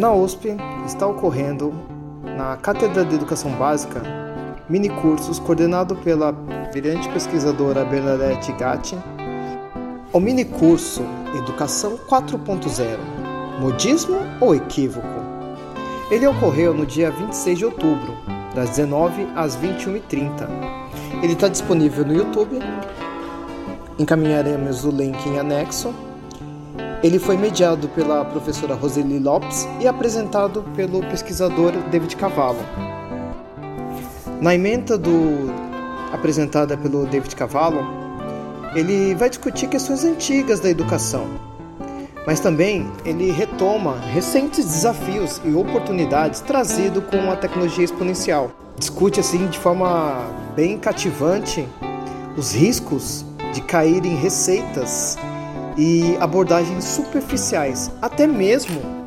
Na USP está ocorrendo, na Cátedra de Educação Básica, mini cursos coordenado pela brilhante pesquisadora Bernadette Gatti. O mini curso Educação 4.0 Modismo ou Equívoco? Ele ocorreu no dia 26 de outubro, das 19 às 21h30. Ele está disponível no YouTube. Encaminharemos o link em anexo ele foi mediado pela professora Roseli Lopes e apresentado pelo pesquisador David Cavallo. Na emenda do apresentada pelo David Cavallo, ele vai discutir questões antigas da educação, mas também ele retoma recentes desafios e oportunidades trazidos com a tecnologia exponencial. Discute assim de forma bem cativante os riscos de cair em receitas e abordagens superficiais, até mesmo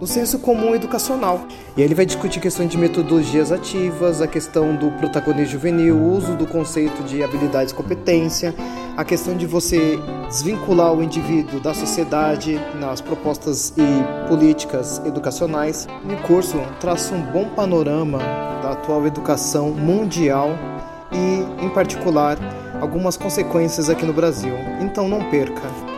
no senso comum educacional. E aí ele vai discutir questões de metodologias ativas, a questão do protagonismo juvenil, o uso do conceito de habilidades e competência, a questão de você desvincular o indivíduo da sociedade nas propostas e políticas educacionais. O curso traça um bom panorama da atual educação mundial e, em particular, algumas consequências aqui no Brasil. Então não perca!